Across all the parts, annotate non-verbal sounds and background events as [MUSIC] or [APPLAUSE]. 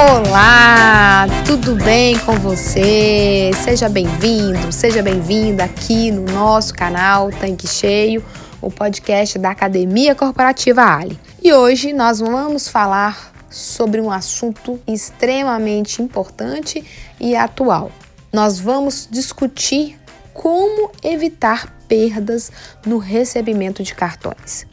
Olá, tudo bem com você? Seja bem-vindo, seja bem-vinda aqui no nosso canal Tanque Cheio, o podcast da Academia Corporativa Ali. E hoje nós vamos falar sobre um assunto extremamente importante e atual. Nós vamos discutir como evitar perdas no recebimento de cartões.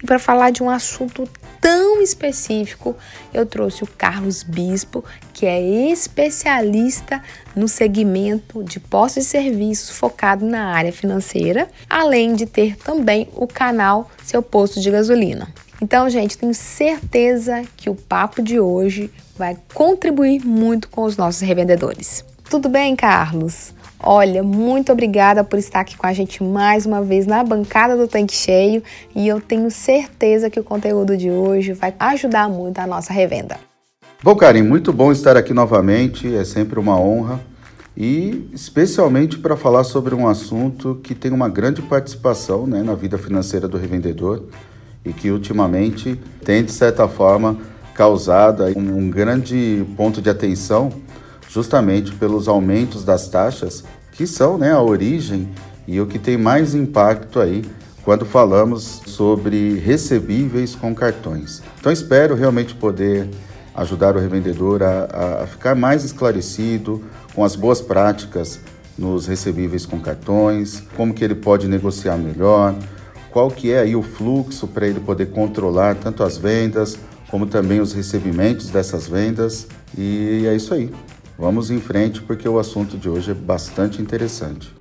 E para falar de um assunto tão específico, eu trouxe o Carlos Bispo, que é especialista no segmento de postos e serviços focado na área financeira, além de ter também o canal Seu Posto de Gasolina. Então, gente, tenho certeza que o papo de hoje vai contribuir muito com os nossos revendedores. Tudo bem, Carlos? Olha, muito obrigada por estar aqui com a gente mais uma vez na bancada do Tanque Cheio. E eu tenho certeza que o conteúdo de hoje vai ajudar muito a nossa revenda. Bom, Karim, muito bom estar aqui novamente, é sempre uma honra. E especialmente para falar sobre um assunto que tem uma grande participação né, na vida financeira do revendedor e que ultimamente tem, de certa forma, causado um grande ponto de atenção justamente pelos aumentos das taxas, que são né, a origem e o que tem mais impacto aí quando falamos sobre recebíveis com cartões. Então espero realmente poder ajudar o revendedor a, a ficar mais esclarecido com as boas práticas nos recebíveis com cartões, como que ele pode negociar melhor, qual que é aí o fluxo para ele poder controlar tanto as vendas como também os recebimentos dessas vendas. E é isso aí. Vamos em frente porque o assunto de hoje é bastante interessante.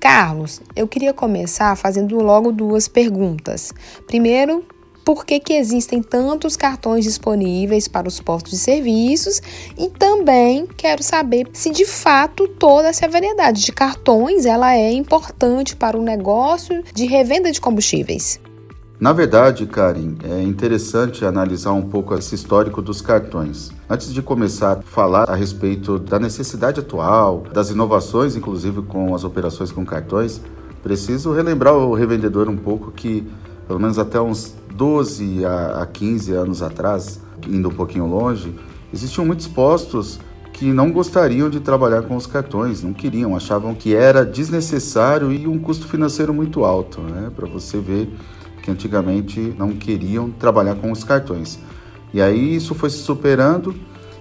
Carlos, eu queria começar fazendo logo duas perguntas. Primeiro, por que, que existem tantos cartões disponíveis para os postos de serviços e também quero saber se de fato toda essa variedade de cartões ela é importante para o negócio de revenda de combustíveis. Na verdade, Karen, é interessante analisar um pouco esse histórico dos cartões. Antes de começar a falar a respeito da necessidade atual, das inovações, inclusive com as operações com cartões, preciso relembrar o revendedor um pouco que, pelo menos até uns 12 a 15 anos atrás, indo um pouquinho longe, existiam muitos postos que não gostariam de trabalhar com os cartões, não queriam, achavam que era desnecessário e um custo financeiro muito alto, né? Para você ver que antigamente não queriam trabalhar com os cartões. E aí isso foi se superando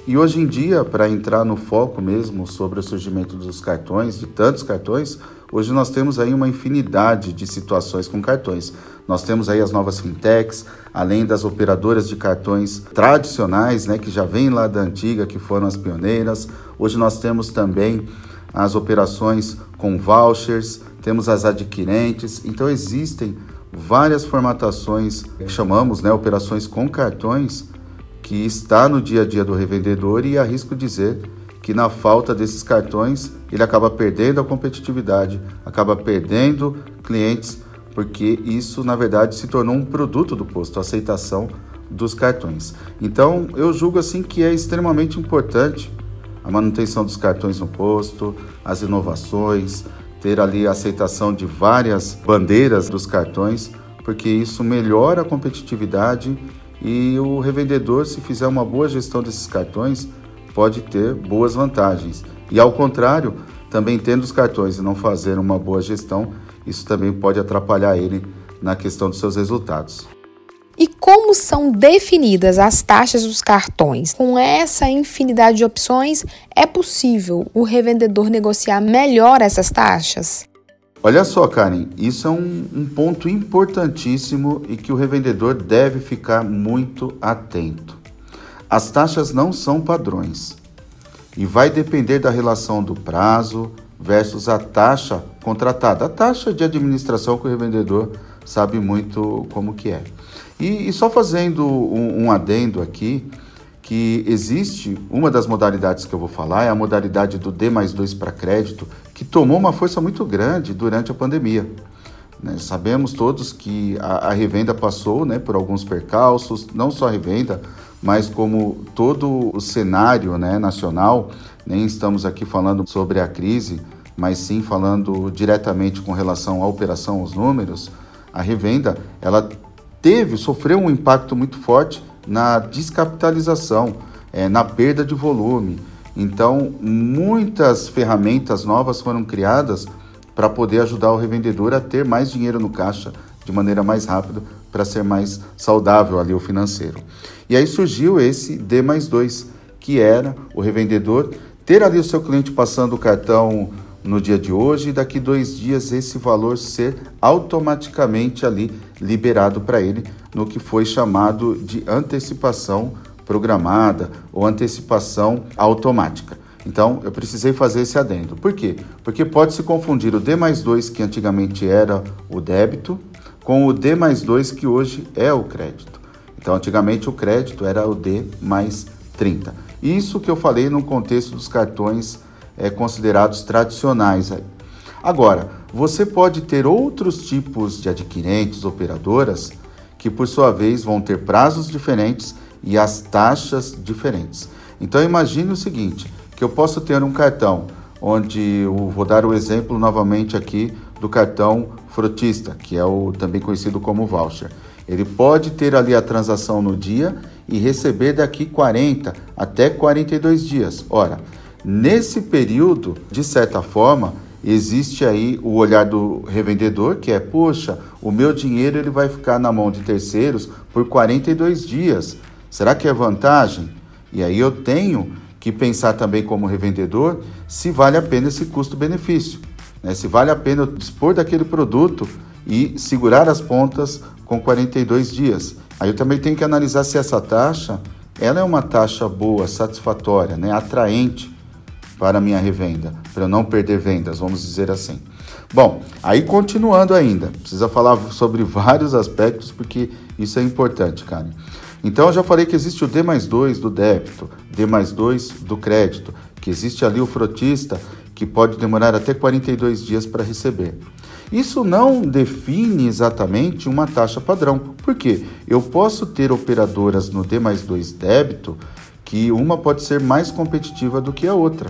e hoje em dia, para entrar no foco mesmo sobre o surgimento dos cartões, de tantos cartões, hoje nós temos aí uma infinidade de situações com cartões. Nós temos aí as novas fintechs, além das operadoras de cartões tradicionais, né, que já vêm lá da antiga, que foram as pioneiras. Hoje nós temos também as operações com vouchers, temos as adquirentes. Então existem várias formatações que chamamos, né, operações com cartões, que está no dia a dia do revendedor e arrisco dizer que na falta desses cartões ele acaba perdendo a competitividade, acaba perdendo clientes, porque isso na verdade se tornou um produto do posto, a aceitação dos cartões. Então eu julgo assim que é extremamente importante a manutenção dos cartões no posto, as inovações, ter ali a aceitação de várias bandeiras dos cartões, porque isso melhora a competitividade e o revendedor, se fizer uma boa gestão desses cartões, pode ter boas vantagens. E ao contrário, também tendo os cartões e não fazer uma boa gestão, isso também pode atrapalhar ele na questão dos seus resultados. E como são definidas as taxas dos cartões? Com essa infinidade de opções, é possível o revendedor negociar melhor essas taxas? Olha só, Karen, isso é um, um, ponto importantíssimo e que o revendedor deve ficar muito atento. As taxas não são padrões e vai depender da relação do prazo versus a taxa contratada. A taxa de administração que o revendedor sabe muito como que é. E, e só fazendo um, um adendo aqui, que existe uma das modalidades que eu vou falar, é a modalidade do D mais 2 para crédito, que tomou uma força muito grande durante a pandemia. Né? Sabemos todos que a, a revenda passou né, por alguns percalços, não só a revenda, mas como todo o cenário né, nacional, nem estamos aqui falando sobre a crise, mas sim falando diretamente com relação à operação, aos números, a revenda ela teve, sofreu um impacto muito forte na descapitalização, é, na perda de volume. Então, muitas ferramentas novas foram criadas para poder ajudar o revendedor a ter mais dinheiro no caixa de maneira mais rápida, para ser mais saudável ali o financeiro. E aí surgiu esse D mais 2, que era o revendedor ter ali o seu cliente passando o cartão no dia de hoje e daqui dois dias esse valor ser automaticamente ali liberado para ele no que foi chamado de antecipação programada ou antecipação automática. Então eu precisei fazer esse adendo. Por quê? Porque pode se confundir o D mais 2, que antigamente era o débito, com o D mais 2, que hoje é o crédito. Então antigamente o crédito era o D mais 30. Isso que eu falei no contexto dos cartões é, considerados tradicionais. Agora, você pode ter outros tipos de adquirentes, operadoras, que por sua vez vão ter prazos diferentes e as taxas diferentes. Então imagine o seguinte, que eu posso ter um cartão onde eu vou dar o exemplo novamente aqui do cartão frotista, que é o também conhecido como voucher. Ele pode ter ali a transação no dia e receber daqui 40 até 42 dias. Ora, Nesse período, de certa forma, existe aí o olhar do revendedor, que é, poxa, o meu dinheiro ele vai ficar na mão de terceiros por 42 dias. Será que é vantagem? E aí eu tenho que pensar também como revendedor se vale a pena esse custo-benefício, né? se vale a pena dispor daquele produto e segurar as pontas com 42 dias. Aí eu também tenho que analisar se essa taxa ela é uma taxa boa, satisfatória, né? atraente para minha revenda, para eu não perder vendas, vamos dizer assim. Bom, aí continuando ainda, precisa falar sobre [LAUGHS] vários aspectos porque isso é importante, Karen. Então eu já falei que existe o D mais 2 do débito, D mais 2 do crédito, que existe ali o frotista que pode demorar até 42 dias para receber. Isso não define exatamente uma taxa padrão, porque eu posso ter operadoras no D mais 2 débito que uma pode ser mais competitiva do que a outra.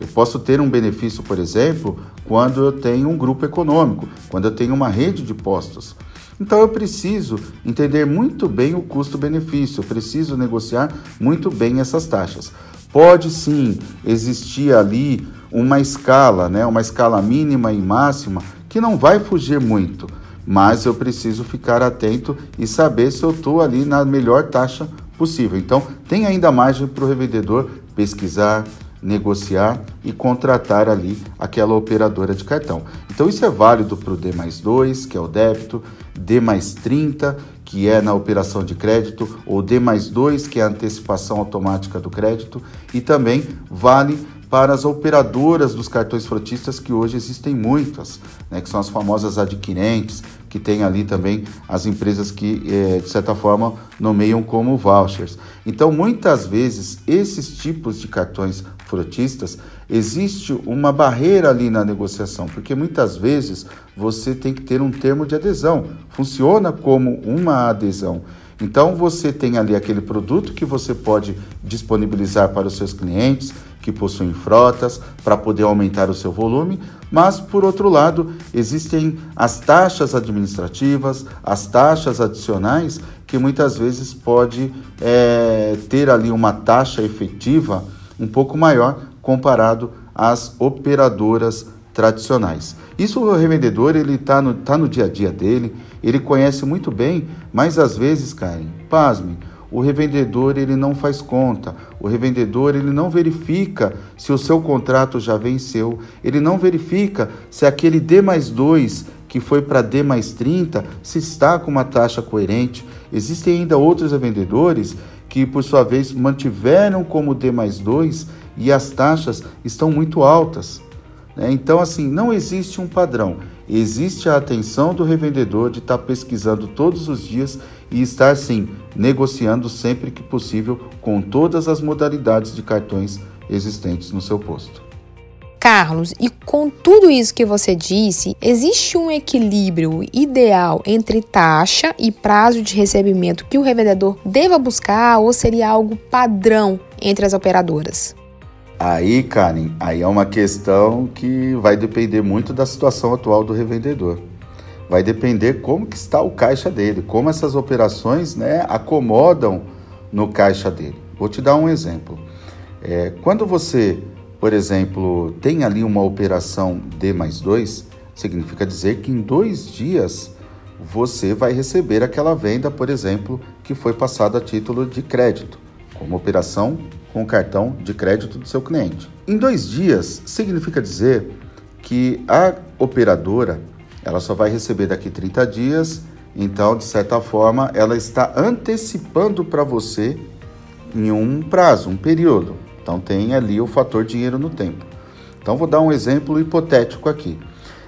Eu posso ter um benefício, por exemplo, quando eu tenho um grupo econômico, quando eu tenho uma rede de postos. Então eu preciso entender muito bem o custo-benefício, eu preciso negociar muito bem essas taxas. Pode sim existir ali uma escala, né, uma escala mínima e máxima que não vai fugir muito, mas eu preciso ficar atento e saber se eu estou ali na melhor taxa possível. Então tem ainda margem para o revendedor pesquisar, negociar e contratar ali aquela operadora de cartão. Então isso é válido para o D mais 2, que é o débito, D mais 30, que é na operação de crédito, ou D mais 2, que é a antecipação automática do crédito, e também vale para as operadoras dos cartões frotistas, que hoje existem muitas, né, que são as famosas adquirentes, que tem ali também as empresas que, é, de certa forma, nomeiam como vouchers. Então, muitas vezes, esses tipos de cartões frotistas, existe uma barreira ali na negociação, porque muitas vezes você tem que ter um termo de adesão, funciona como uma adesão. Então, você tem ali aquele produto que você pode disponibilizar para os seus clientes que possuem frotas para poder aumentar o seu volume, mas por outro lado, existem as taxas administrativas, as taxas adicionais que muitas vezes pode é, ter ali uma taxa efetiva um pouco maior comparado às operadoras tradicionais. Isso o revendedor ele está no, tá no dia a dia dele, ele conhece muito bem, mas às vezes, Karen, pasme, o revendedor ele não faz conta, o revendedor ele não verifica se o seu contrato já venceu, ele não verifica se aquele D mais 2 que foi para D mais 30 se está com uma taxa coerente. Existem ainda outros revendedores que, por sua vez, mantiveram como D mais 2 e as taxas estão muito altas. Né? Então, assim, não existe um padrão. existe a atenção do revendedor de estar pesquisando todos os dias e estar sim negociando sempre que possível com todas as modalidades de cartões existentes no seu posto. Carlos, e com tudo isso que você disse, existe um equilíbrio ideal entre taxa e prazo de recebimento que o revendedor deva buscar ou seria algo padrão entre as operadoras? Aí, Karen, aí é uma questão que vai depender muito da situação atual do revendedor. Vai depender como que está o caixa dele, como essas operações né, acomodam no caixa dele. Vou te dar um exemplo. É, quando você, por exemplo, tem ali uma operação D mais 2, significa dizer que em dois dias você vai receber aquela venda, por exemplo, que foi passada a título de crédito, como operação com o cartão de crédito do seu cliente. Em dois dias, significa dizer que a operadora ela só vai receber daqui 30 dias, então, de certa forma, ela está antecipando para você em um prazo, um período. Então, tem ali o fator dinheiro no tempo. Então, vou dar um exemplo hipotético aqui.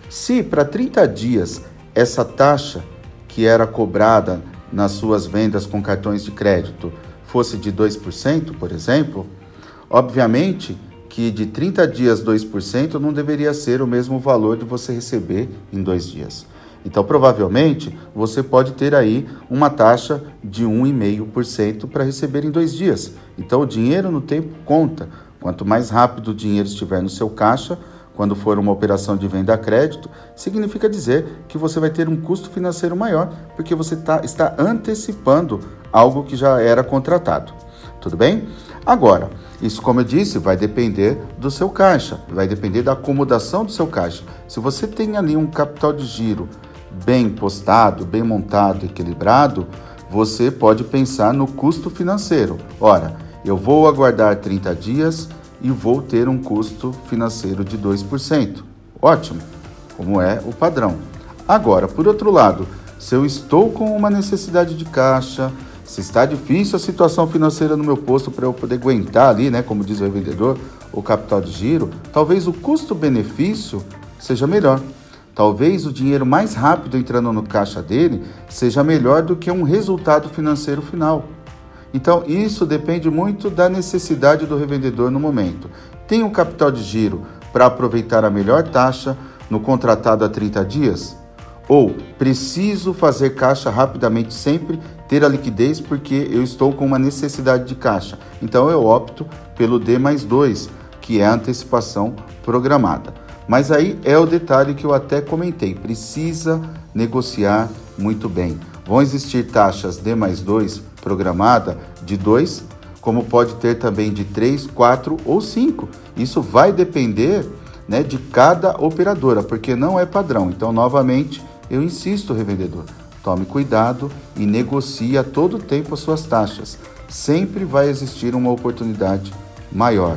Se para 30 dias essa taxa que era cobrada nas suas vendas com cartões de crédito fosse de 2%, por exemplo, obviamente que de 30 dias 2% não deveria ser o mesmo valor de você receber em dois dias. Então, provavelmente, você pode ter aí uma taxa de 1,5% para receber em dois dias. Então, o dinheiro no tempo conta. Quanto mais rápido o dinheiro estiver no seu caixa, quando for uma operação de venda a crédito, significa dizer que você vai ter um custo financeiro maior, porque você tá, está antecipando algo que já era contratado. Tudo bem? Agora, isso, como eu disse, vai depender do seu caixa, vai depender da acomodação do seu caixa. Se você tem ali um capital de giro bem postado, bem montado, equilibrado, você pode pensar no custo financeiro. Ora, eu vou aguardar 30 dias e vou ter um custo financeiro de 2%. Ótimo, como é o padrão. Agora, por outro lado, se eu estou com uma necessidade de caixa, se está difícil a situação financeira no meu posto para eu poder aguentar ali, né, como diz o vendedor, o capital de giro, talvez o custo-benefício seja melhor. Talvez o dinheiro mais rápido entrando no caixa dele seja melhor do que um resultado financeiro final. Então, isso depende muito da necessidade do revendedor no momento. Tem um capital de giro para aproveitar a melhor taxa no contratado a 30 dias? Ou preciso fazer caixa rapidamente sempre, ter a liquidez porque eu estou com uma necessidade de caixa. Então eu opto pelo D mais 2, que é a antecipação programada. Mas aí é o detalhe que eu até comentei: precisa negociar muito bem. Vão existir taxas D mais 2 programada de 2, como pode ter também de 3, 4 ou 5. Isso vai depender né, de cada operadora, porque não é padrão. Então, novamente, eu insisto, revendedor, tome cuidado e negocie a todo tempo as suas taxas. Sempre vai existir uma oportunidade maior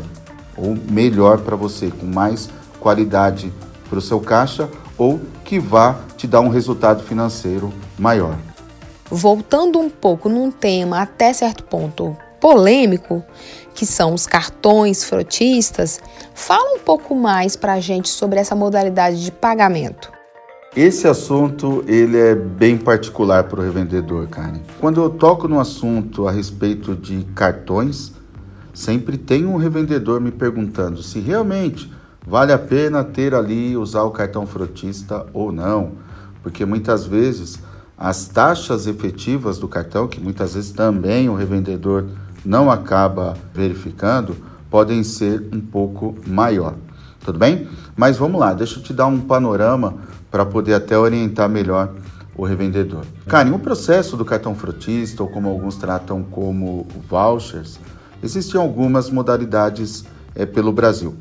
ou melhor para você, com mais qualidade para o seu caixa ou que vá te dar um resultado financeiro maior. Voltando um pouco num tema até certo ponto polêmico, que são os cartões frotistas, fala um pouco mais para a gente sobre essa modalidade de pagamento. Esse assunto ele é bem particular para o revendedor, Karen. Quando eu toco no assunto a respeito de cartões, sempre tem um revendedor me perguntando se realmente vale a pena ter ali usar o cartão frotista ou não, porque muitas vezes as taxas efetivas do cartão, que muitas vezes também o revendedor não acaba verificando, podem ser um pouco maior. Tudo bem? Mas vamos lá, deixa eu te dar um panorama para poder até orientar melhor o revendedor. Karen, o processo do cartão frotista, ou como alguns tratam como vouchers, existem algumas modalidades é, pelo Brasil.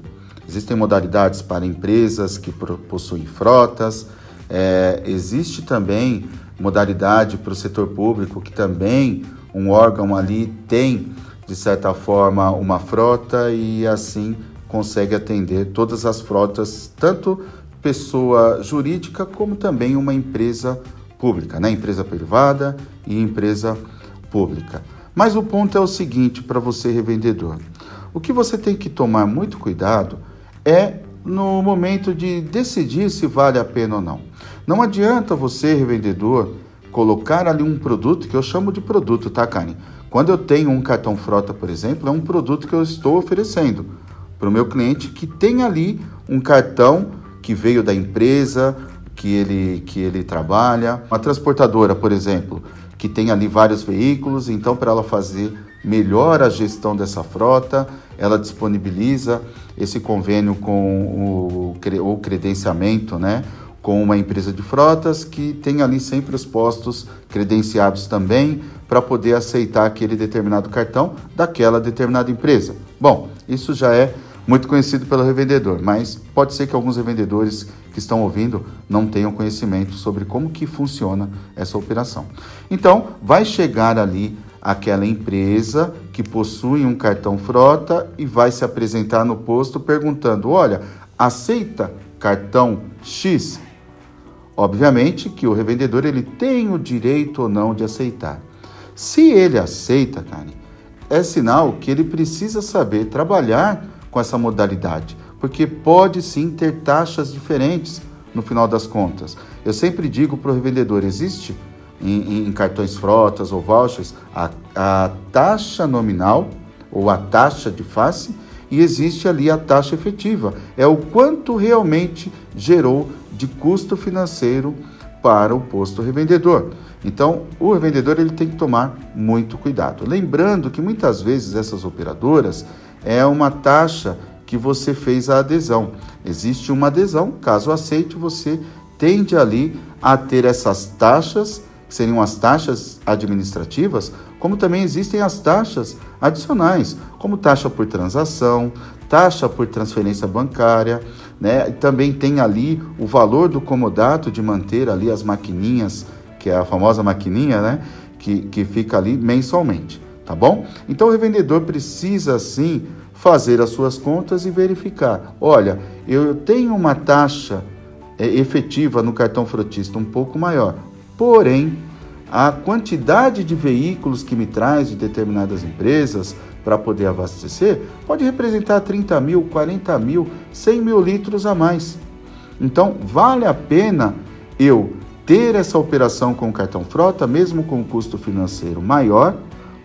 Existem modalidades para empresas que possuem frotas, é, existe também modalidade para o setor público, que também um órgão ali tem, de certa forma, uma frota e assim consegue atender todas as frotas, tanto pessoa jurídica como também uma empresa pública, né? empresa privada e empresa pública. Mas o ponto é o seguinte para você revendedor: o que você tem que tomar muito cuidado é no momento de decidir se vale a pena ou não. Não adianta você, revendedor, colocar ali um produto que eu chamo de produto, tá, Karen? Quando eu tenho um cartão frota, por exemplo, é um produto que eu estou oferecendo para o meu cliente que tem ali um cartão que veio da empresa que ele, que ele trabalha. Uma transportadora, por exemplo, que tem ali vários veículos, então para ela fazer melhor a gestão dessa frota, ela disponibiliza esse convênio com o, o credenciamento, né? com uma empresa de frotas que tem ali sempre os postos credenciados também para poder aceitar aquele determinado cartão daquela determinada empresa. Bom, isso já é muito conhecido pelo revendedor, mas pode ser que alguns revendedores que estão ouvindo não tenham conhecimento sobre como que funciona essa operação. Então, vai chegar ali aquela empresa que possui um cartão frota e vai se apresentar no posto perguntando: "Olha, aceita cartão X?" Obviamente que o revendedor ele tem o direito ou não de aceitar. Se ele aceita, Karen, é sinal que ele precisa saber trabalhar com essa modalidade, porque pode sim ter taxas diferentes no final das contas. Eu sempre digo para o revendedor: existe em, em, cartões frotas ou vouchers a, a taxa nominal ou a taxa de face e existe ali a taxa efetiva. É o quanto realmente gerou de custo financeiro para o posto revendedor. Então, o revendedor ele tem que tomar muito cuidado. Lembrando que muitas vezes essas operadoras é uma taxa que você fez a adesão. Existe uma adesão, caso aceite, você tende ali a ter essas taxas, que seriam as taxas administrativas, como também existem as taxas adicionais, como taxa por transação, taxa por transferência bancária, né? Também tem ali o valor do comodato de manter ali as maquininhas, que é a famosa maquininha, né? Que, que fica ali mensalmente, tá bom? Então o revendedor precisa sim fazer as suas contas e verificar. Olha, eu tenho uma taxa é, efetiva no cartão frotista um pouco maior, porém a quantidade de veículos que me traz de determinadas empresas para poder abastecer pode representar 30 mil, 40 mil, 100 mil litros a mais. Então, vale a pena eu ter essa operação com cartão frota, mesmo com um custo financeiro maior,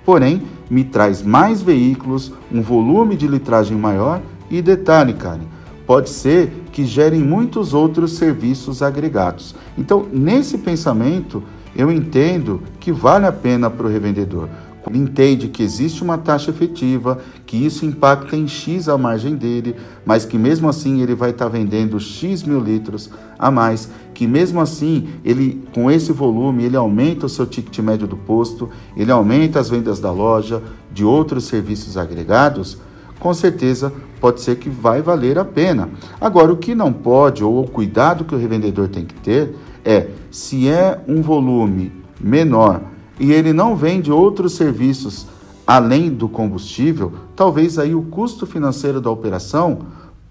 porém me traz mais veículos, um volume de litragem maior e detalhe, Karen, pode ser que gerem muitos outros serviços agregados. Então, nesse pensamento, eu entendo que vale a pena para o revendedor entende que existe uma taxa efetiva, que isso impacta em X a margem dele, mas que mesmo assim ele vai estar tá vendendo X mil litros a mais, que mesmo assim ele com esse volume ele aumenta o seu ticket médio do posto, ele aumenta as vendas da loja, de outros serviços agregados, com certeza pode ser que vai valer a pena. Agora, o que não pode, ou o cuidado que o revendedor tem que ter, é se é um volume menor e ele não vende outros serviços além do combustível, talvez aí o custo financeiro da operação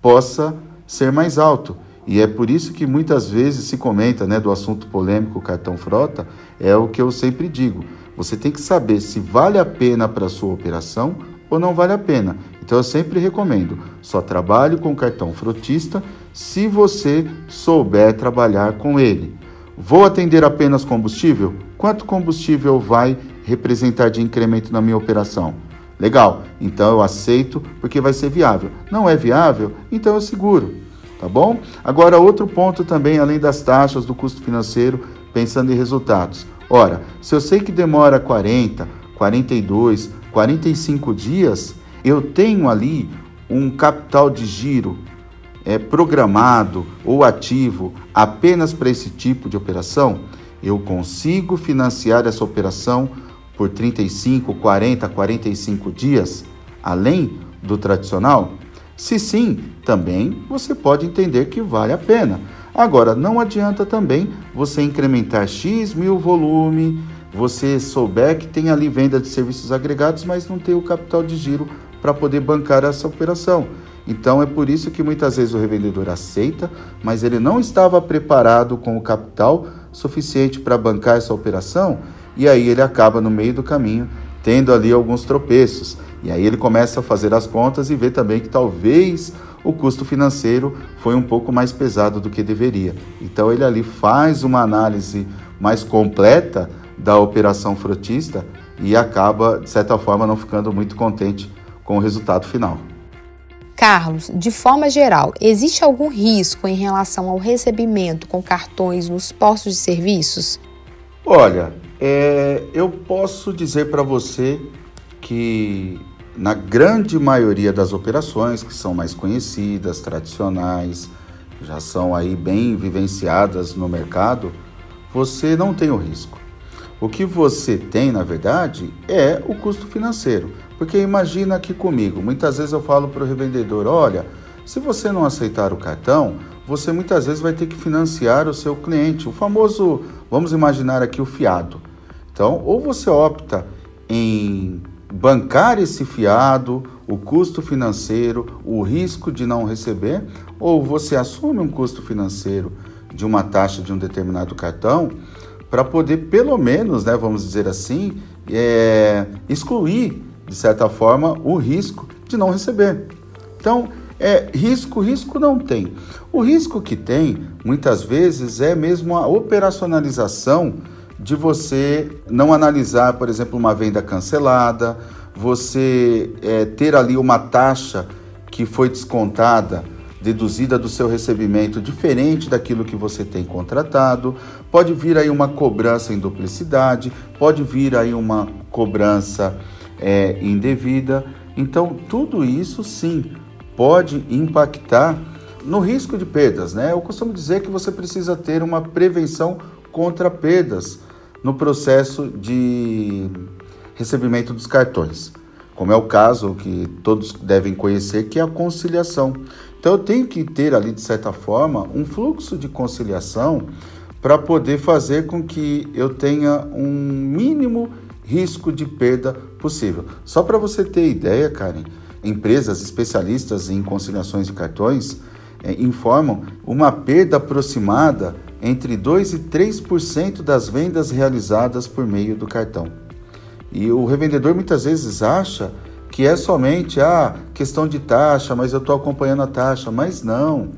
possa ser mais alto. E é por isso que muitas vezes se comenta né, do assunto polêmico cartão frota, é o que eu sempre digo. Você tem que saber se vale a pena para a sua operação ou não vale a pena. Então eu sempre recomendo, só trabalhe com cartão frotista se você souber trabalhar com ele. Vou atender apenas combustível? Quanto combustível vai representar de incremento na minha operação? Legal, então eu aceito porque vai ser viável. Não é viável? Então eu seguro, tá bom? Agora, outro ponto também, além das taxas do custo financeiro, pensando em resultados. Ora, se eu sei que demora 40, 42, 45 dias, eu tenho ali um capital de giro é, programado ou ativo apenas para esse tipo de operação, eu consigo financiar essa operação por 35, 40, 45 dias, além do tradicional? Se sim, também você pode entender que vale a pena. Agora, não adianta também você incrementar X mil volume, você souber que tem ali venda de serviços agregados, mas não tem o capital de giro para poder bancar essa operação. Então é por isso que muitas vezes o revendedor aceita, mas ele não estava preparado com o capital suficiente para bancar essa operação, e aí ele acaba no meio do caminho tendo ali alguns tropeços. E aí ele começa a fazer as contas e vê também que talvez o custo financeiro foi um pouco mais pesado do que deveria. Então ele ali faz uma análise mais completa da operação frotista e acaba, de certa forma, não ficando muito contente com o resultado final. Carlos, de forma geral, existe algum risco em relação ao recebimento com cartões nos postos de serviços? Olha, é, eu posso dizer para você que na grande maioria das operações que são mais conhecidas, tradicionais, já são aí bem vivenciadas no mercado, você não tem o risco. O que você tem, na verdade, é o custo financeiro. Porque imagina aqui comigo, muitas vezes eu falo para o revendedor: olha, se você não aceitar o cartão, você muitas vezes vai ter que financiar o seu cliente, o famoso, vamos imaginar aqui o fiado. Então, ou você opta em bancar esse fiado, o custo financeiro, o risco de não receber, ou você assume um custo financeiro de uma taxa de um determinado cartão para poder, pelo menos, né, vamos dizer assim, é, excluir, de certa forma, o risco de não receber. Então, é, risco, risco não tem. O risco que tem, muitas vezes, é mesmo a operacionalização de você não analisar, por exemplo, uma venda cancelada, você é, ter ali uma taxa que foi descontada, deduzida do seu recebimento, diferente daquilo que você tem contratado, pode vir aí uma cobrança em duplicidade, pode vir aí uma cobrança é, indevida. Então, tudo isso sim pode impactar no risco de perdas, né? Eu costumo dizer que você precisa ter uma prevenção contra perdas no processo de recebimento dos cartões, como é o caso que todos devem conhecer, que é a conciliação. Então eu tenho que ter ali, de certa forma, um fluxo de conciliação para poder fazer com que eu tenha um mínimo risco de perda possível. Só para você ter ideia, Karen, empresas especialistas em conciliações de cartões é, informam uma perda aproximada entre 2 e 3% das vendas realizadas por meio do cartão. E o revendedor muitas vezes acha que é somente a ah, questão de taxa, mas eu estou acompanhando a taxa. Mas não,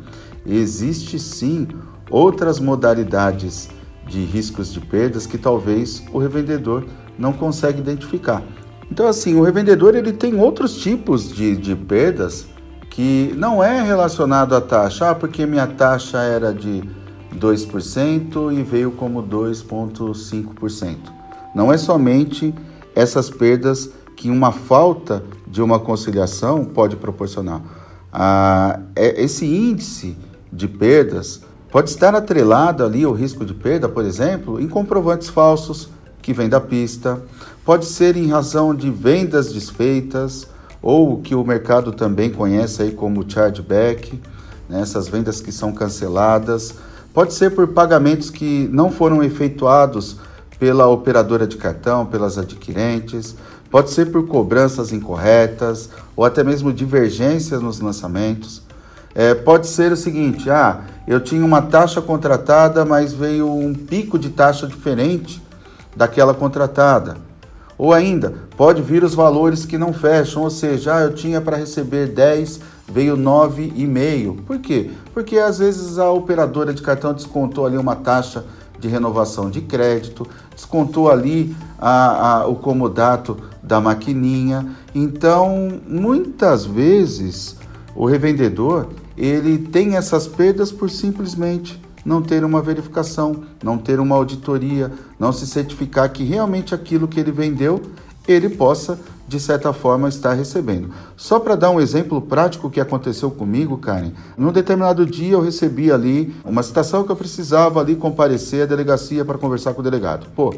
existe sim outras modalidades de riscos de perdas que talvez o revendedor não consegue identificar. Então, assim, o revendedor ele tem outros tipos de, de perdas que não é relacionado à taxa, ah, porque minha taxa era de 2% e veio como 2,5%. Não é somente essas perdas que uma falta de uma conciliação pode proporcionar. Ah, é, esse índice de perdas pode estar atrelado ali ao risco de perda, por exemplo, em comprovantes falsos que vêm da pista, pode ser em razão de vendas desfeitas ou o que o mercado também conhece aí como chargeback, né, essas vendas que são canceladas, pode ser por pagamentos que não foram efetuados pela operadora de cartão, pelas adquirentes, pode ser por cobranças incorretas ou até mesmo divergências nos lançamentos. É, pode ser o seguinte: ah, eu tinha uma taxa contratada, mas veio um pico de taxa diferente daquela contratada. Ou ainda, pode vir os valores que não fecham, ou seja, ah, eu tinha para receber 10, veio 9,5. Por quê? Porque às vezes a operadora de cartão descontou ali uma taxa de renovação de crédito, descontou ali a, a, o comodato da maquininha. Então, muitas vezes, o revendedor ele tem essas perdas por simplesmente não ter uma verificação, não ter uma auditoria, não se certificar que realmente aquilo que ele vendeu ele possa de certa forma estar recebendo. Só para dar um exemplo prático que aconteceu comigo, Karen, num determinado dia eu recebi ali uma citação que eu precisava ali comparecer à delegacia para conversar com o delegado. Pô,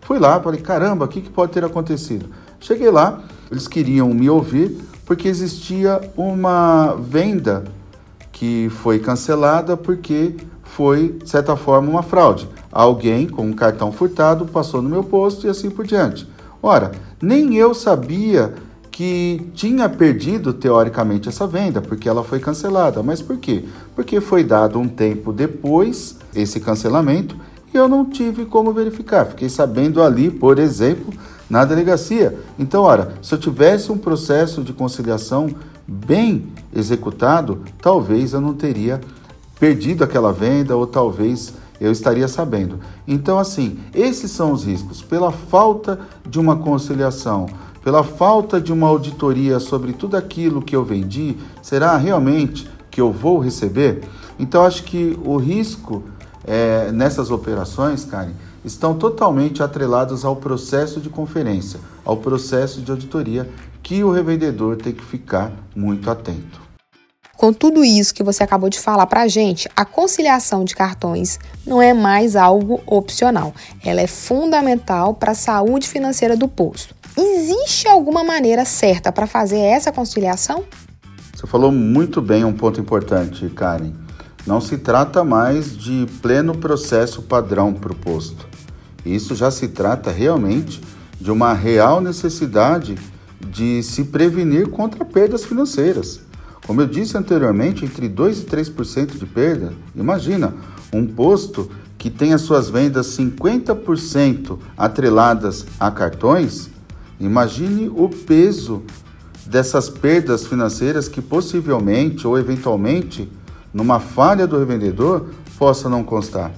fui lá, falei, caramba, o que, que pode ter acontecido? Cheguei lá, eles queriam me ouvir porque existia uma venda que foi cancelada porque foi, de certa forma, uma fraude. Alguém com um cartão furtado passou no meu posto e assim por diante. Ora, nem eu sabia que tinha perdido teoricamente essa venda, porque ela foi cancelada. Mas por quê? Porque foi dado um tempo depois esse cancelamento e eu não tive como verificar. Fiquei sabendo ali, por exemplo, na delegacia. Então, ora, se eu tivesse um processo de conciliação bem executado, talvez eu não teria perdido aquela venda ou talvez eu estaria sabendo. Então, assim, esses são os riscos. Pela falta de uma conciliação, pela falta de uma auditoria sobre tudo aquilo que eu vendi, será realmente que eu vou receber? Então, acho que o risco é, nessas operações, Karen, estão totalmente atrelados ao processo de conferência, ao processo de auditoria, que o revendedor tem que ficar muito atento. Com tudo isso que você acabou de falar para a gente, a conciliação de cartões não é mais algo opcional. Ela é fundamental para a saúde financeira do posto. Existe alguma maneira certa para fazer essa conciliação? Você falou muito bem um ponto importante, Karen. Não se trata mais de pleno processo padrão para o posto. Isso já se trata realmente de uma real necessidade de se prevenir contra perdas financeiras. Como eu disse anteriormente, entre 2 e 3% de perda, imagina, um posto que tem as suas vendas 50% atreladas a cartões, imagine o peso dessas perdas financeiras que possivelmente ou eventualmente, numa falha do revendedor, possa não constar.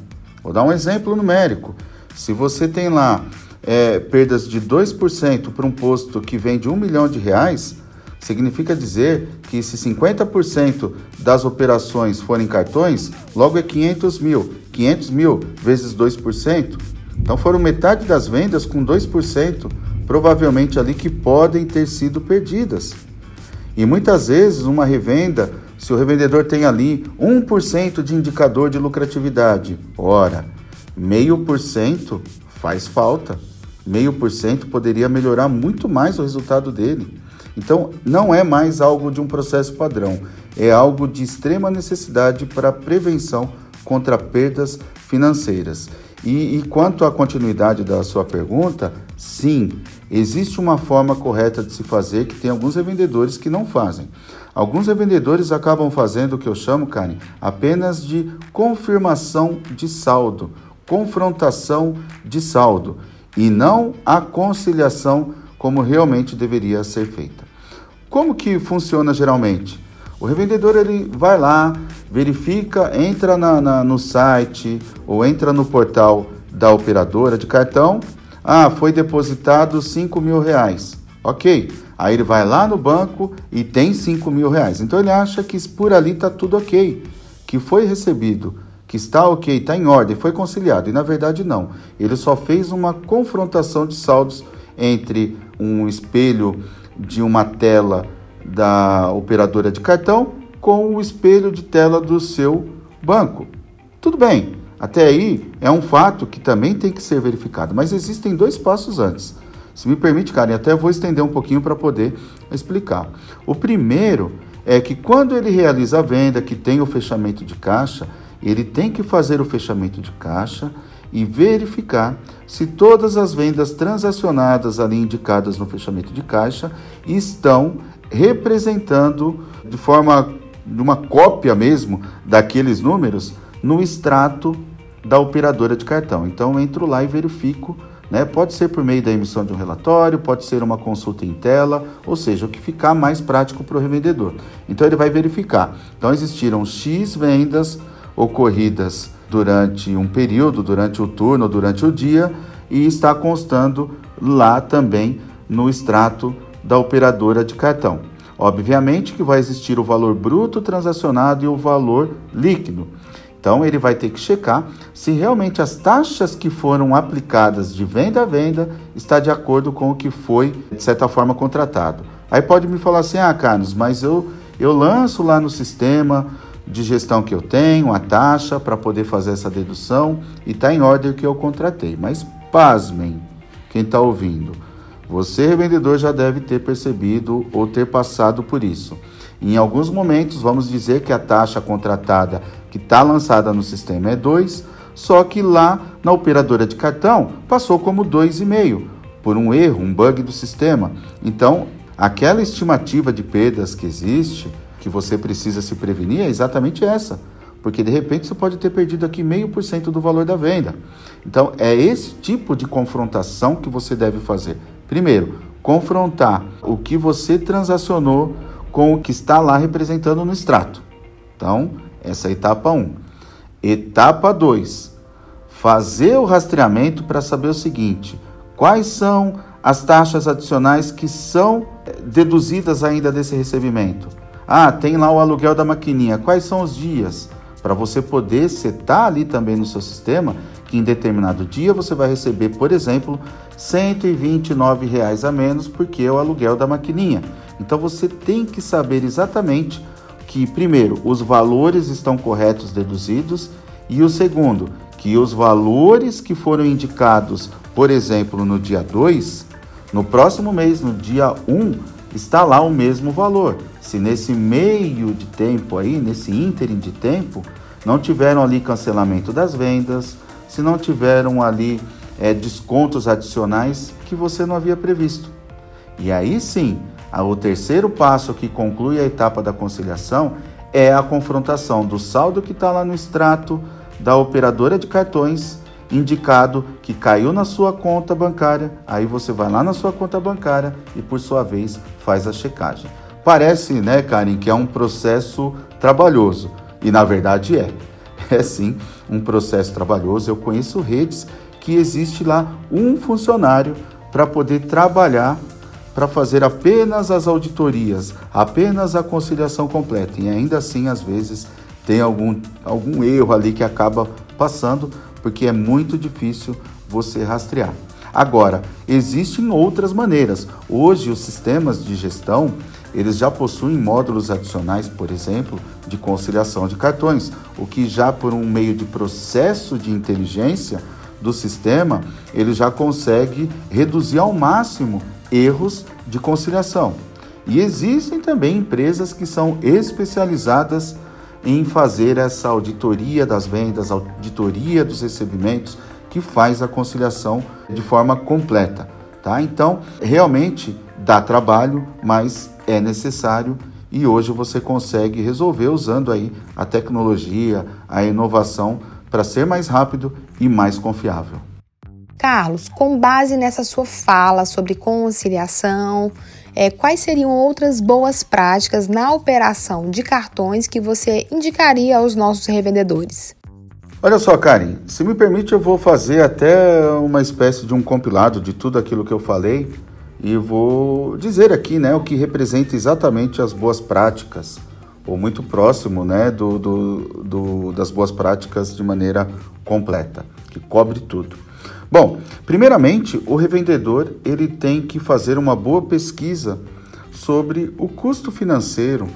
Vou dar um exemplo numérico. Se você tem lá é, perdas de 2% para um posto que vende um milhão de reais, Significa dizer que se 50% das operações forem cartões, logo é 500 mil. 500 mil vezes 2%. Então foram metade das vendas com 2%, provavelmente ali que podem ter sido perdidas. E muitas vezes uma revenda, se o revendedor tem ali 1% de indicador de lucratividade, ora, meio por cento faz falta. Meio por cento poderia melhorar muito mais o resultado dele. Então, não é mais algo de um processo padrão, é algo de extrema necessidade para prevenção contra perdas financeiras. E, e, quanto à continuidade da sua pergunta, sim, existe uma forma correta de se fazer que tem alguns revendedores que não fazem. Alguns revendedores acabam fazendo o que eu chamo, Karen, apenas de confirmação de saldo, confrontação de saldo, e não a conciliação como realmente deveria ser feita. Como que funciona geralmente? O revendedor ele vai lá, verifica, entra na, na, no site ou entra no portal da operadora de cartão. Ah, foi depositado 5 mil reais. Ok. Aí ele vai lá no banco e tem 5 mil reais. Então ele acha que por ali está tudo ok, que foi recebido, que está ok, está em ordem, foi conciliado. E na verdade não. Ele só fez uma confrontação de saldos entre um espelho de uma tela da operadora de cartão com o espelho de tela do seu banco. Tudo bem, até aí é um fato que também tem que ser verificado, mas existem dois passos antes. Se me permite, Karen, até vou estender um pouquinho para poder explicar. O primeiro é que quando ele realiza a venda, que tem o fechamento de caixa, ele tem que fazer o fechamento de caixa e verificar se todas as vendas transacionadas ali indicadas no fechamento de caixa estão representando de forma de uma cópia mesmo daqueles números no extrato da operadora de cartão. Então entro lá e verifico, né? Pode ser por meio da emissão de um relatório, pode ser uma consulta em tela, ou seja, o que ficar mais prático para o revendedor. Então ele vai verificar. Então existiram X vendas ocorridas durante um período, durante o turno, durante o dia, e está constando lá também no extrato da operadora de cartão. Obviamente que vai existir o valor bruto transacionado e o valor líquido. Então ele vai ter que checar se realmente as taxas que foram aplicadas de venda a venda está de acordo com o que foi de certa forma contratado. Aí pode me falar assim: "Ah, Carlos, mas eu eu lanço lá no sistema de gestão que eu tenho, a taxa para poder fazer essa dedução e está em ordem o que eu contratei. Mas pasmem, quem está ouvindo, você revendedor já deve ter percebido ou ter passado por isso. Em alguns momentos, vamos dizer que a taxa contratada que está lançada no sistema é 2, só que lá na operadora de cartão passou como 2,5 por um erro, um bug do sistema. Então, aquela estimativa de perdas que existe que você precisa se prevenir é exatamente essa. Porque de repente você pode ter perdido aqui meio por cento do valor da venda. Então é esse tipo de confrontação que você deve fazer. Primeiro, confrontar o que você transacionou com o que está lá representando no extrato. Então, essa é a etapa 1. Etapa 2. Fazer o rastreamento para saber o seguinte: quais são as taxas adicionais que são eh, deduzidas ainda desse recebimento. Ah, tem lá o aluguel da maquininha. Quais são os dias? Para você poder setar ali também no seu sistema que em determinado dia você vai receber, por exemplo, 129 reais a menos porque é o aluguel da maquininha. Então você tem que saber exatamente que, primeiro, os valores estão corretos deduzidos e o segundo, que os valores que foram indicados, por exemplo, no dia 2, no próximo mês, no dia 1, está lá o mesmo valor. Se nesse meio de tempo aí, nesse ínterim de tempo, não tiveram ali cancelamento das vendas, se não tiveram ali é, descontos adicionais que você não havia previsto. E aí sim, o terceiro passo que conclui a etapa da conciliação é a confrontação do saldo que está lá no extrato da operadora de cartões indicado que caiu na sua conta bancária, aí você vai lá na sua conta bancária e por sua vez faz a checagem. Parece, né, Karen, que é um processo trabalhoso e na verdade é. [LAUGHS] É sim um processo trabalhoso. Eu conheço redes que existe lá um funcionário para poder trabalhar para fazer apenas as auditorias, apenas a conciliação completa. E ainda assim, às vezes, tem algum, algum erro ali que acaba passando, porque é muito difícil você rastrear. Agora, existem outras maneiras. Hoje, os sistemas de gestão, eles já possuem módulos adicionais, por exemplo, de conciliação de cartões, o que já por um meio de processo de inteligência do sistema, ele já consegue reduzir ao máximo erros de conciliação. E existem também empresas que são especializadas em fazer essa auditoria das vendas, auditoria dos recebimentos, que faz a conciliação de forma completa. Tá? Então, realmente dá trabalho, mas é necessário e hoje você consegue resolver usando aí a tecnologia, a inovação para ser mais rápido e mais confiável. Carlos, com base nessa sua fala sobre conciliação, é, quais seriam outras boas práticas na operação de cartões que você indicaria aos nossos revendedores? Olha só, Karen, se me permite, eu vou fazer até uma espécie de um compilado de tudo aquilo que eu falei e vou dizer aqui né, o que representa exatamente as boas práticas, ou muito próximo né, do, do, do das boas práticas de maneira completa, que cobre tudo. Bom, primeiramente, o revendedor ele tem que fazer uma boa pesquisa sobre o custo financeiro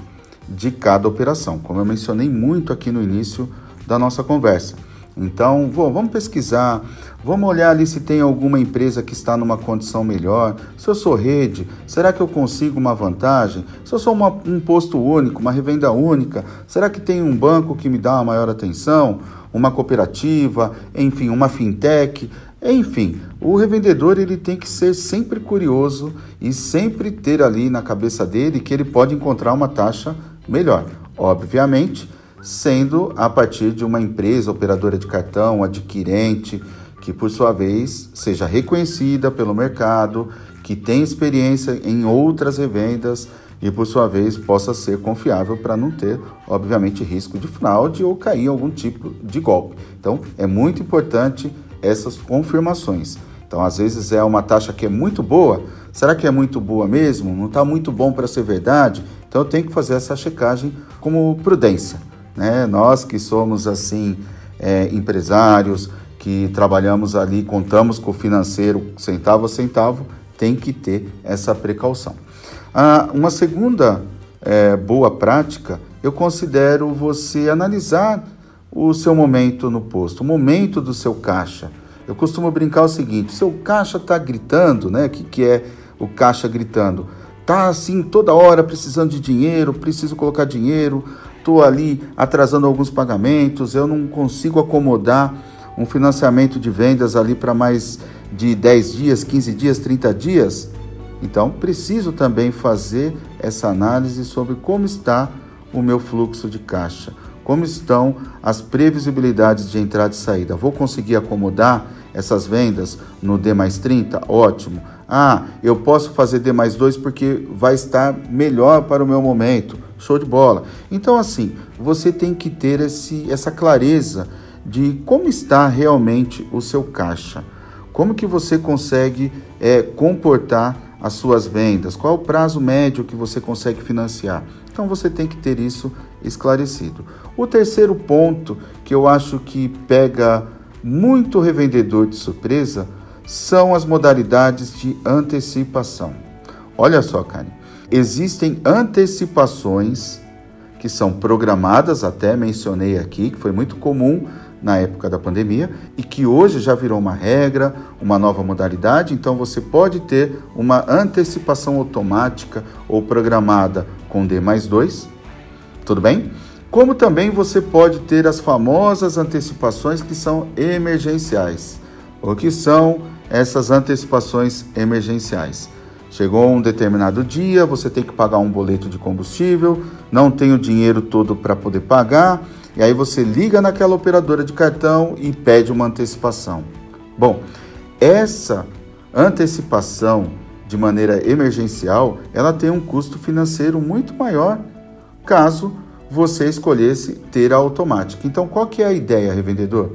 de cada operação, como eu mencionei muito aqui no início da nossa conversa. Então, vamos pesquisar, vamos olhar ali se tem alguma empresa que está numa condição melhor. Se eu sou rede, será que eu consigo uma vantagem? Se eu sou uma, um posto único, uma revenda única, será que tem um banco que me dá uma maior atenção? Uma cooperativa, enfim, uma fintech? Enfim, o revendedor ele tem que ser sempre curioso e sempre ter ali na cabeça dele que ele pode encontrar uma taxa melhor. Obviamente, sendo a partir de uma empresa operadora de cartão, adquirente, que por sua vez seja reconhecida pelo mercado, que tenha experiência em outras revendas e por sua vez possa ser confiável para não ter, obviamente, risco de fraude ou cair em algum tipo de golpe. Então, é muito importante essas confirmações. Então, às vezes é uma taxa que é muito boa. Será que é muito boa mesmo? Não está muito bom para ser verdade? Então, eu tenho que fazer essa checagem como prudência. Né? Nós que somos assim é, empresários, que trabalhamos ali, contamos com o financeiro centavo a centavo, tem que ter essa precaução. Ah, uma segunda é, boa prática, eu considero você analisar o seu momento no posto, o momento do seu caixa. Eu costumo brincar o seguinte: seu caixa está gritando, né? O que, que é o caixa gritando? Tá assim toda hora precisando de dinheiro, preciso colocar dinheiro, estou ali atrasando alguns pagamentos, eu não consigo acomodar um financiamento de vendas ali para mais de 10 dias, 15 dias, 30 dias. Então, preciso também fazer essa análise sobre como está o meu fluxo de caixa como estão as previsibilidades de entrada e saída? Vou conseguir acomodar essas vendas no D mais 30? Ótimo. Ah, eu posso fazer D mais 2 porque vai estar melhor para o meu momento. Show de bola. Então, assim, você tem que ter esse, essa clareza de como está realmente o seu caixa. Como que você consegue é, comportar as suas vendas? Qual o prazo médio que você consegue financiar? Então você tem que ter isso esclarecido. O terceiro ponto que eu acho que pega muito revendedor de surpresa são as modalidades de antecipação. Olha só, Karen, existem antecipações que são programadas, até mencionei aqui, que foi muito comum na época da pandemia e que hoje já virou uma regra, uma nova modalidade. Então você pode ter uma antecipação automática ou programada com D mais 2, tudo bem? Como também você pode ter as famosas antecipações que são emergenciais. O que são essas antecipações emergenciais? Chegou um determinado dia, você tem que pagar um boleto de combustível, não tem o dinheiro todo para poder pagar, e aí você liga naquela operadora de cartão e pede uma antecipação. Bom, essa antecipação de maneira emergencial, ela tem um custo financeiro muito maior caso você escolhesse ter a automática. Então, qual que é a ideia, revendedor?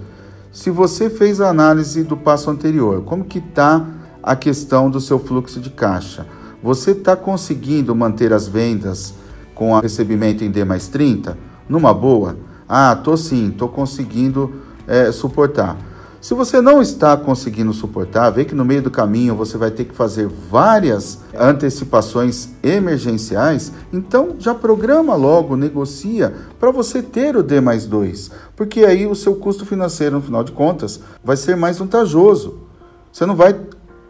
Se você fez a análise do passo anterior, como que está a questão do seu fluxo de caixa? Você está conseguindo manter as vendas com o recebimento em D mais 30? Numa boa? Ah, tô sim, tô conseguindo é, suportar. Se você não está conseguindo suportar, vê que no meio do caminho você vai ter que fazer várias antecipações emergenciais, então já programa logo, negocia para você ter o D mais 2, porque aí o seu custo financeiro, no final de contas, vai ser mais vantajoso. Você não vai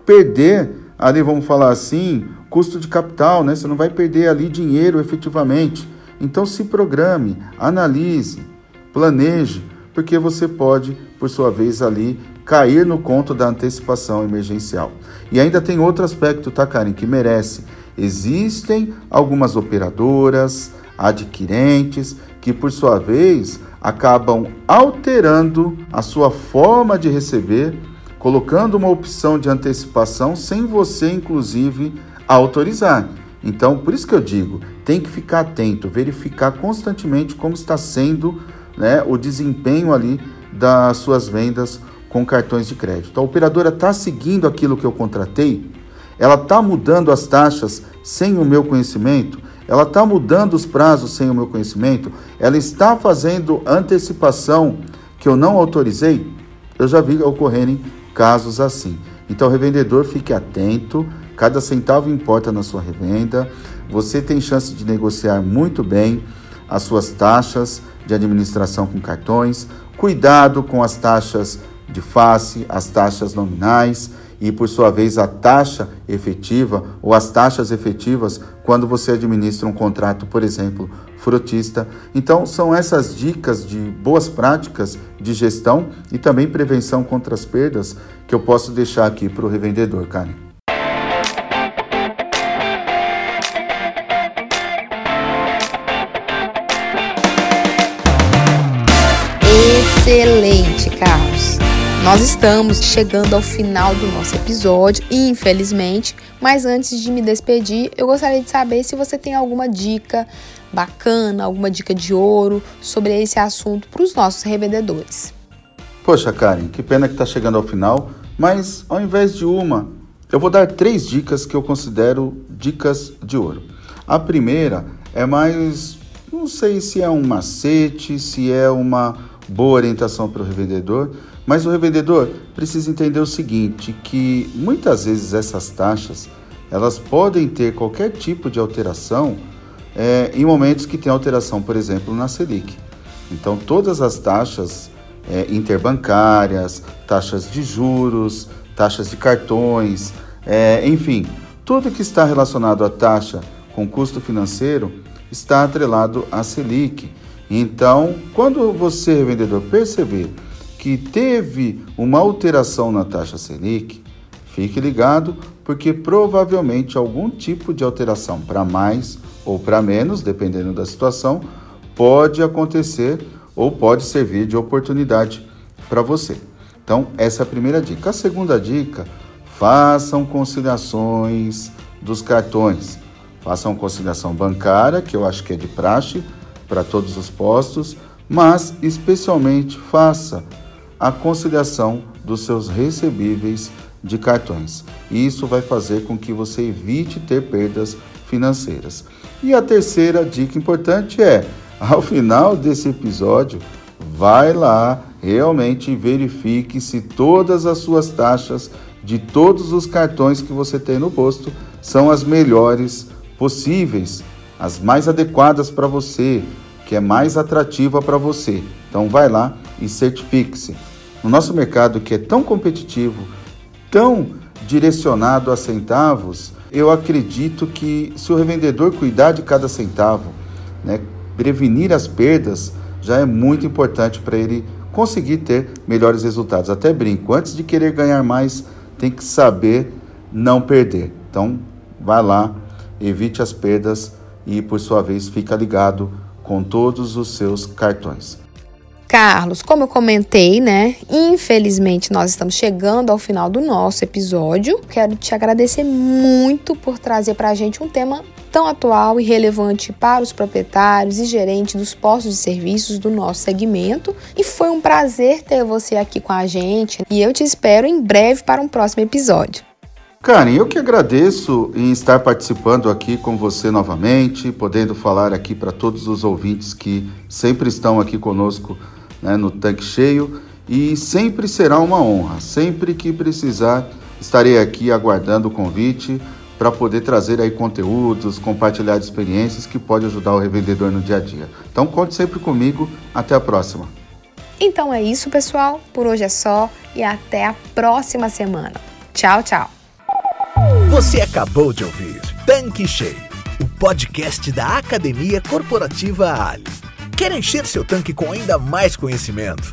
perder ali, vamos falar assim, custo de capital, né? Você não vai perder ali dinheiro efetivamente. Então se programe, analise, planeje porque você pode, por sua vez, ali cair no conto da antecipação emergencial. E ainda tem outro aspecto, tá, Karen, que merece. Existem algumas operadoras, adquirentes, que por sua vez acabam alterando a sua forma de receber, colocando uma opção de antecipação sem você, inclusive, autorizar. Então, por isso que eu digo, tem que ficar atento, verificar constantemente como está sendo né, o desempenho ali das suas vendas com cartões de crédito. A operadora está seguindo aquilo que eu contratei? Ela está mudando as taxas sem o meu conhecimento? Ela está mudando os prazos sem o meu conhecimento? Ela está fazendo antecipação que eu não autorizei? Eu já vi ocorrerem casos assim. Então, revendedor, fique atento, cada centavo importa na sua revenda. Você tem chance de negociar muito bem as suas taxas de administração com cartões, cuidado com as taxas de face, as taxas nominais e, por sua vez, a taxa efetiva ou as taxas efetivas quando você administra um contrato, por exemplo, frotista. Então, são essas dicas de boas práticas de gestão e também prevenção contra as perdas que eu posso deixar aqui para o revendedor, Karen. Excelente, Carlos. Nós estamos chegando ao final do nosso episódio, infelizmente, mas antes de me despedir, eu gostaria de saber se você tem alguma dica bacana, alguma dica de ouro sobre esse assunto para os nossos revendedores. Poxa, Karen, que pena que está chegando ao final, mas ao invés de uma, eu vou dar três dicas que eu considero dicas de ouro. A primeira é mais, não sei se é um macete, se é uma boa orientação para o revendedor, mas o revendedor precisa entender o seguinte, que muitas vezes essas taxas elas podem ter qualquer tipo de alteração é, em momentos que tem alteração, por exemplo, na Selic. Então, todas as taxas é, interbancárias, taxas de juros, taxas de cartões, é, enfim, tudo que está relacionado à taxa com custo financeiro está atrelado à Selic. Então, quando você, vendedor, perceber que teve uma alteração na taxa Selic, fique ligado, porque provavelmente algum tipo de alteração para mais ou para menos, dependendo da situação, pode acontecer ou pode servir de oportunidade para você. Então, essa é a primeira dica. A segunda dica, façam conciliações dos cartões. Façam conciliação bancária, que eu acho que é de praxe para todos os postos, mas especialmente faça a conciliação dos seus recebíveis de cartões. Isso vai fazer com que você evite ter perdas financeiras. E a terceira dica importante é, ao final desse episódio, vai lá realmente verifique se todas as suas taxas de todos os cartões que você tem no posto são as melhores possíveis, as mais adequadas para você, que é mais atrativa para você. Então vai lá e certifique-se. No nosso mercado que é tão competitivo, tão direcionado a centavos, eu acredito que se o revendedor cuidar de cada centavo, né, prevenir as perdas, já é muito importante para ele conseguir ter melhores resultados. Até brinco, antes de querer ganhar mais, tem que saber não perder. Então, vai lá, evite as perdas e, por sua vez, fica ligado com todos os seus cartões. Carlos, como eu comentei, né? Infelizmente nós estamos chegando ao final do nosso episódio. Quero te agradecer muito por trazer para a gente um tema tão atual e relevante para os proprietários e gerentes dos postos de serviços do nosso segmento. E foi um prazer ter você aqui com a gente. E eu te espero em breve para um próximo episódio. Karen, eu que agradeço em estar participando aqui com você novamente, podendo falar aqui para todos os ouvintes que sempre estão aqui conosco né, no tanque cheio e sempre será uma honra. Sempre que precisar, estarei aqui aguardando o convite para poder trazer aí conteúdos, compartilhar experiências que pode ajudar o revendedor no dia a dia. Então conte sempre comigo. Até a próxima. Então é isso, pessoal. Por hoje é só e até a próxima semana. Tchau, tchau. Você acabou de ouvir Tanque Cheio, o podcast da Academia Corporativa Ali. Quer encher seu tanque com ainda mais conhecimento?